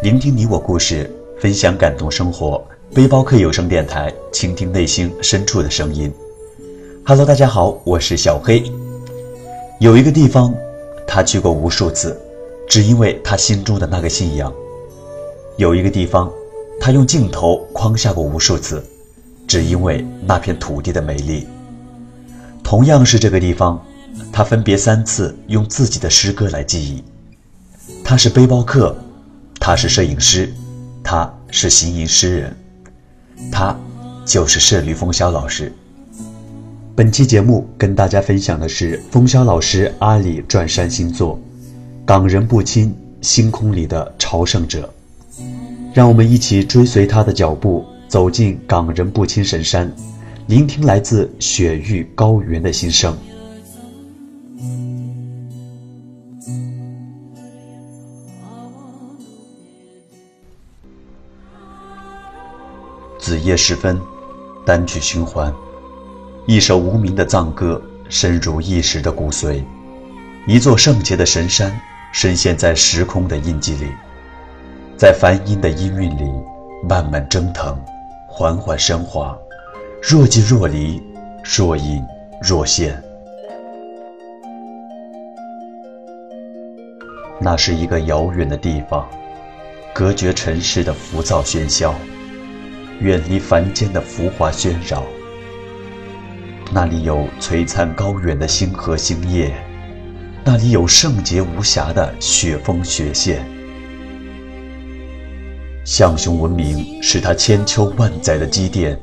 聆听你我故事，分享感动生活。背包客有声电台，倾听内心深处的声音。Hello，大家好，我是小黑。有一个地方。他去过无数次，只因为他心中的那个信仰。有一个地方，他用镜头框下过无数次，只因为那片土地的美丽。同样是这个地方，他分别三次用自己的诗歌来记忆。他是背包客，他是摄影师，他是行吟诗人，他就是摄驴风萧老师。本期节目跟大家分享的是风萧老师阿里转山新作《港人不亲：星空里的朝圣者》，让我们一起追随他的脚步，走进港人不亲神山，聆听来自雪域高原的心声。夜时分，单曲循环。一首无名的藏歌，深入一时的骨髓；一座圣洁的神山，深陷在时空的印记里，在梵音的音韵里，慢慢蒸腾，缓缓升华，若即若离，若隐若现。那是一个遥远的地方，隔绝尘世的浮躁喧嚣，远离凡间的浮华喧扰。那里有璀璨高远的星河星夜，那里有圣洁无瑕的雪峰雪线。象雄文明是他千秋万载的积淀，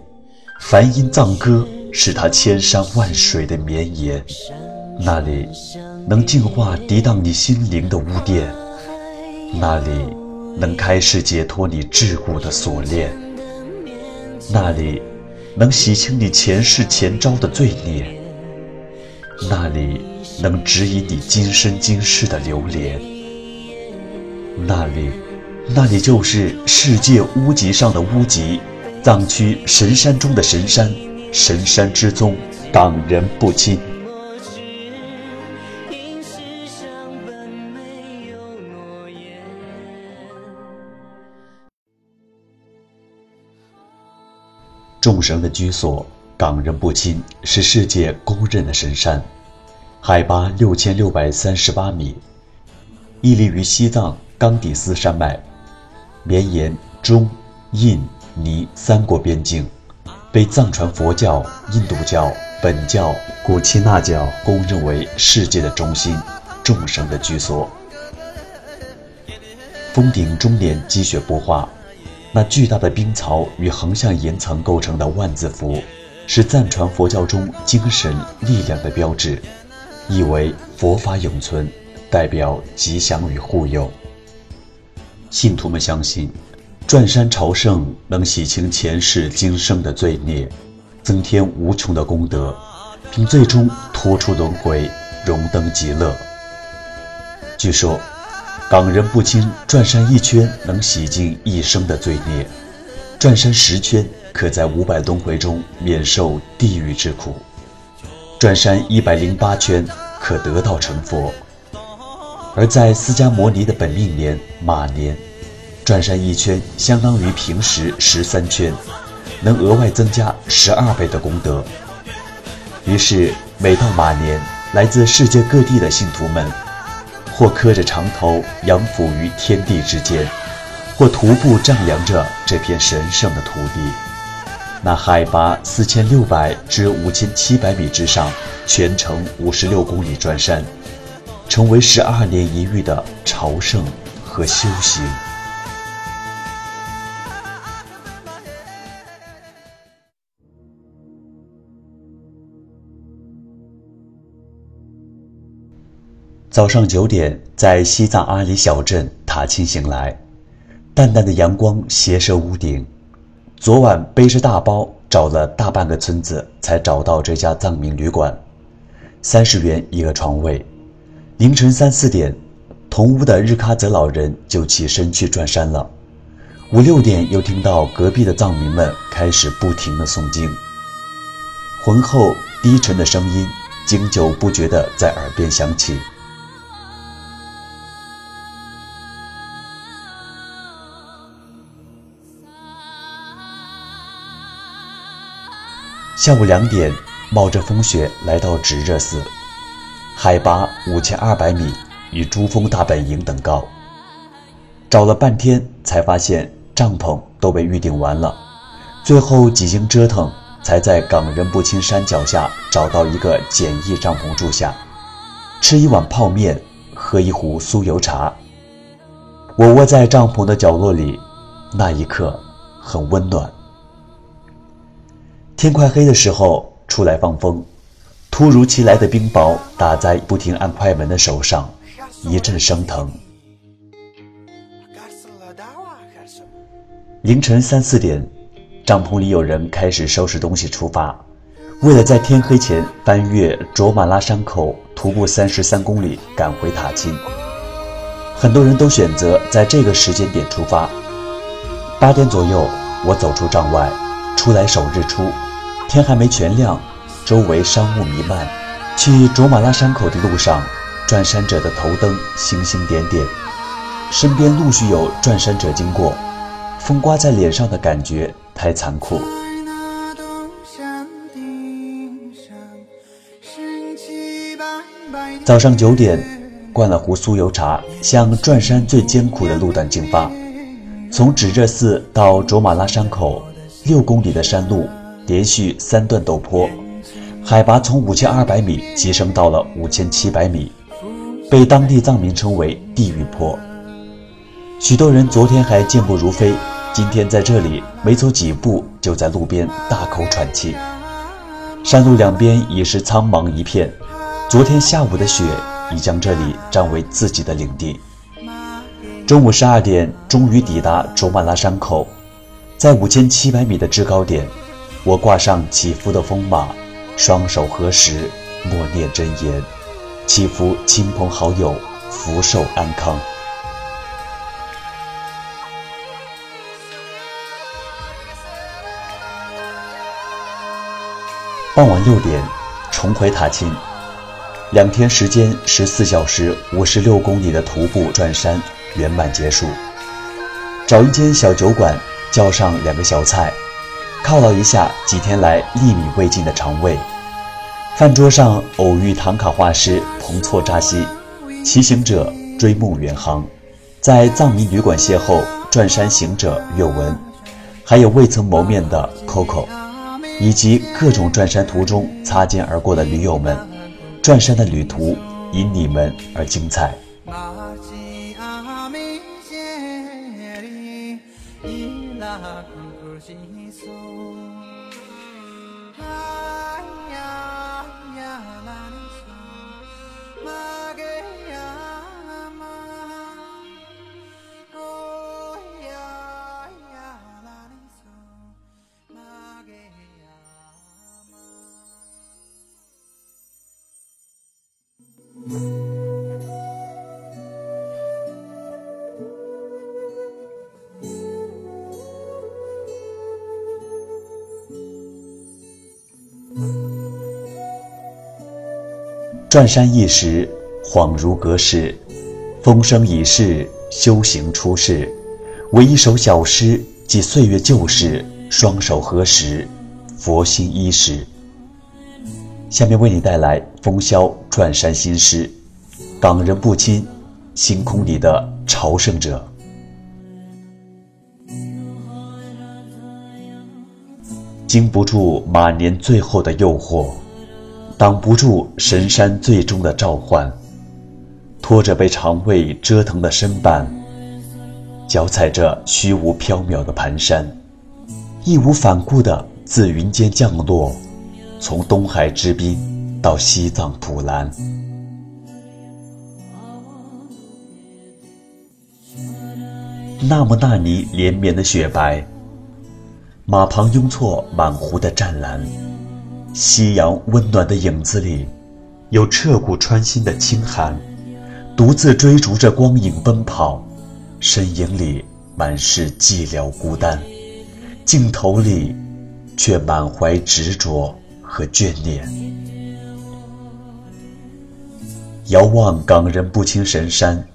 梵音藏歌是他千山万水的绵延。那里能净化涤荡你心灵的污点，那里能开始解脱你桎梏的锁链，那里。能洗清你前世前朝的罪孽，那里能指引你今生今世的流连，那里，那里就是世界屋脊上的屋脊，藏区神山中的神山，神山之宗，党人不侵。众神的居所，港人不亲，是世界公认的神山，海拔六千六百三十八米，屹立于西藏冈底斯山脉，绵延中、印、尼三国边境，被藏传佛教、印度教、本教、古耆那教公认为世界的中心，众神的居所。峰顶终年积雪不化。那巨大的冰槽与横向岩层构成的万字符，是藏传佛教中精神力量的标志，意为佛法永存，代表吉祥与护佑。信徒们相信，转山朝圣能洗清前世今生的罪孽，增添无穷的功德，并最终脱出轮回，荣登极乐。据说。港人不亲，转山一圈能洗净一生的罪孽；转山十圈，可在五百轮回中免受地狱之苦；转山一百零八圈，可得道成佛。而在释迦摩尼的本命年马年，转山一圈相当于平时十三圈，能额外增加十二倍的功德。于是，每到马年，来自世界各地的信徒们。或磕着长头仰俯于天地之间，或徒步丈量着这片神圣的土地，那海拔四千六百至五千七百米之上，全程五十六公里转山，成为十二年一遇的朝圣和修行。早上九点，在西藏阿里小镇塔钦醒来，淡淡的阳光斜射屋顶。昨晚背着大包找了大半个村子，才找到这家藏民旅馆，三十元一个床位。凌晨三四点，同屋的日喀则老人就起身去转山了。五六点，又听到隔壁的藏民们开始不停的诵经，浑厚低沉的声音经久不绝地在耳边响起。下午两点，冒着风雪来到止热寺，海拔五千二百米，与珠峰大本营等高。找了半天，才发现帐篷都被预订完了。最后几经折腾，才在冈仁布钦山脚下找到一个简易帐篷住下，吃一碗泡面，喝一壶酥油茶。我窝在帐篷的角落里，那一刻很温暖。天快黑的时候出来放风，突如其来的冰雹打在不停按快门的手上，一阵生疼。凌晨三四点，帐篷里有人开始收拾东西出发，为了在天黑前翻越卓玛拉山口，徒步三十三公里赶回塔钦。很多人都选择在这个时间点出发。八点左右，我走出帐外，出来守日出。天还没全亮，周围山雾弥漫。去卓玛拉山口的路上，转山者的头灯星星点点，身边陆续有转山者经过。风刮在脸上的感觉太残酷。早上九点，灌了壶酥油茶，向转山最艰苦的路段进发。从止热寺到卓玛拉山口，六公里的山路。连续三段陡坡，海拔从五千二百米急升到了五千七百米，被当地藏民称为“地狱坡”。许多人昨天还健步如飞，今天在这里没走几步，就在路边大口喘气。山路两边已是苍茫一片，昨天下午的雪已将这里占为自己的领地。中午十二点，终于抵达卓玛拉山口，在五千七百米的制高点。我挂上祈福的风马，双手合十，默念真言，祈福亲朋好友福寿安康。傍晚六点，重回塔钦，两天时间，十四小时五十六公里的徒步转山圆满结束。找一间小酒馆，叫上两个小菜。犒劳一下几天来粒米未进的肠胃。饭桌上偶遇唐卡画师彭措扎西，骑行者追梦远航，在藏民旅馆邂逅转山行者岳文，还有未曾谋面的 Coco，以及各种转山途中擦肩而过的驴友们。转山的旅途因你们而精彩。转山一时，恍如隔世。风声已逝，修行出世。唯一首小诗，记岁月旧事。双手合十，佛心依时。下面为你带来风萧转山新诗，《冈仁不亲，星空里的朝圣者》。经不住马年最后的诱惑。挡不住神山最终的召唤拖着被肠胃折腾的身板脚踩着虚无缥缈的盘山义无反顾的自云间降落从东海之滨到西藏普兰。纳木纳尼连绵的雪白马旁拥错满湖的湛蓝夕阳温暖的影子里，有彻骨穿心的清寒，独自追逐着光影奔跑，身影里满是寂寥孤单，镜头里却满怀执着和眷恋。遥望港人不清神山，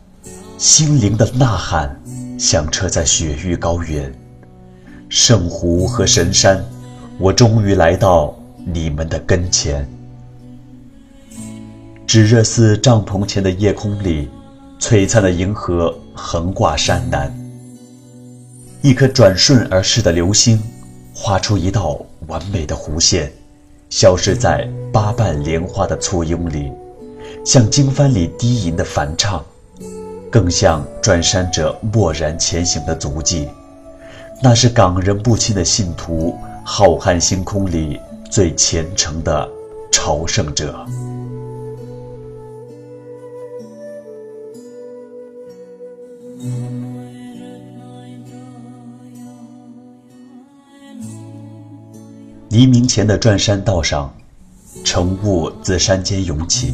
心灵的呐喊。响彻在雪域高原，圣湖和神山，我终于来到你们的跟前。炙热似帐篷前的夜空里，璀璨的银河横挂山南。一颗转瞬而逝的流星，画出一道完美的弧线，消失在八瓣莲花的簇拥里，像经幡里低吟的梵唱。更像转山者默然前行的足迹，那是港人不亲的信徒，浩瀚星空里最虔诚的朝圣者。黎明前的转山道上，晨雾自山间涌起，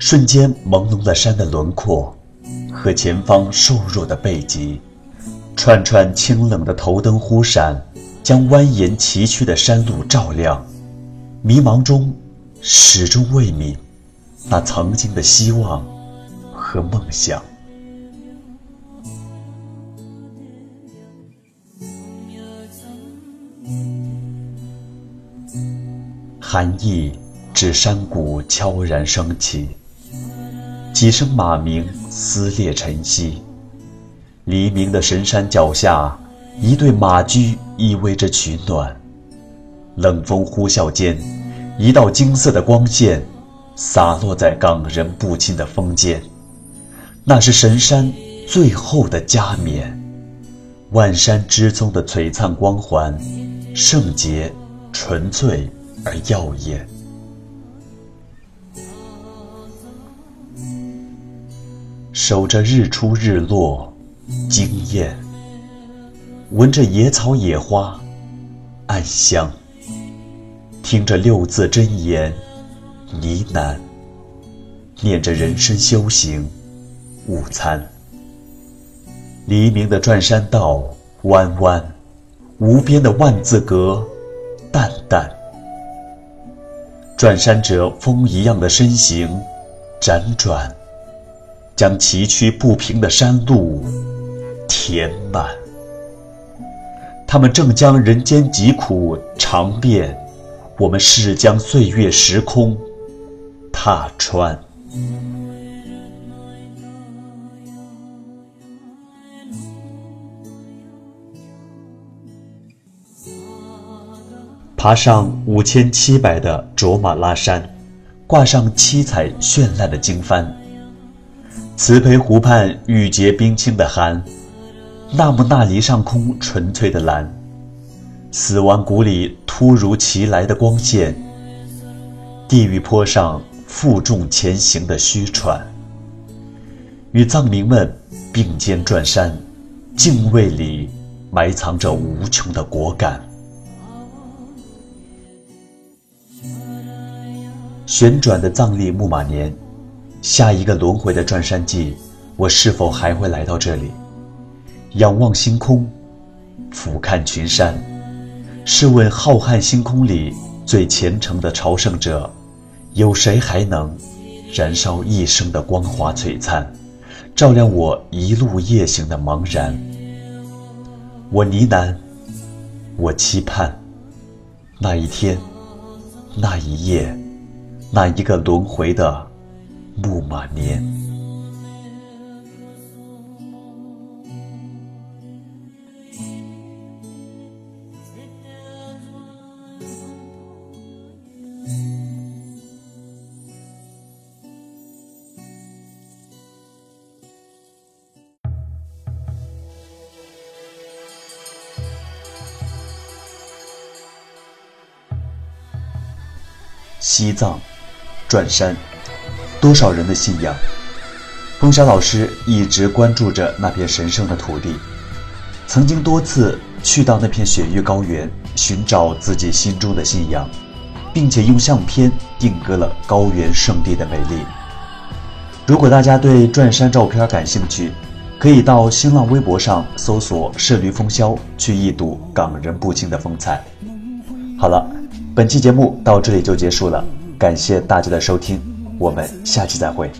瞬间朦胧了山的轮廓。和前方瘦弱的背脊，串串清冷的头灯忽闪，将蜿蜒崎岖的山路照亮。迷茫中，始终未泯那曾经的希望和梦想。寒意至山谷悄然升起。几声马鸣撕裂晨曦，黎明的神山脚下，一对马驹依偎着取暖。冷风呼啸间，一道金色的光线洒落在港人不亲的峰间，那是神山最后的加冕。万山之宗的璀璨光环，圣洁、纯粹而耀眼。守着日出日落，惊艳；闻着野草野花，暗香；听着六字真言，呢喃；念着人生修行，午餐。黎明的转山道，弯弯；无边的万字阁，淡淡。转山者风一样的身形，辗转。将崎岖不平的山路填满，他们正将人间疾苦尝遍，我们是将岁月时空踏穿。爬上五千七百的卓玛拉山，挂上七彩绚烂的经幡。慈培湖畔玉洁冰清的寒，纳木纳尼上空纯粹的蓝，死亡谷里突如其来的光线，地狱坡上负重前行的虚喘，与藏民们并肩转山，敬畏里埋藏着无穷的果敢。旋转的藏历木马年。下一个轮回的转山季，我是否还会来到这里？仰望星空，俯瞰群山，试问浩瀚星空里最虔诚的朝圣者，有谁还能燃烧一生的光华璀璨，照亮我一路夜行的茫然？我呢喃，我期盼，那一天，那一夜，那一个轮回的。木马年。西藏，转山。多少人的信仰，风沙老师一直关注着那片神圣的土地，曾经多次去到那片雪域高原，寻找自己心中的信仰，并且用相片定格了高原圣地的美丽。如果大家对转山照片感兴趣，可以到新浪微博上搜索“摄驴风萧”去一睹港人不清的风采。好了，本期节目到这里就结束了，感谢大家的收听，我们下期再会。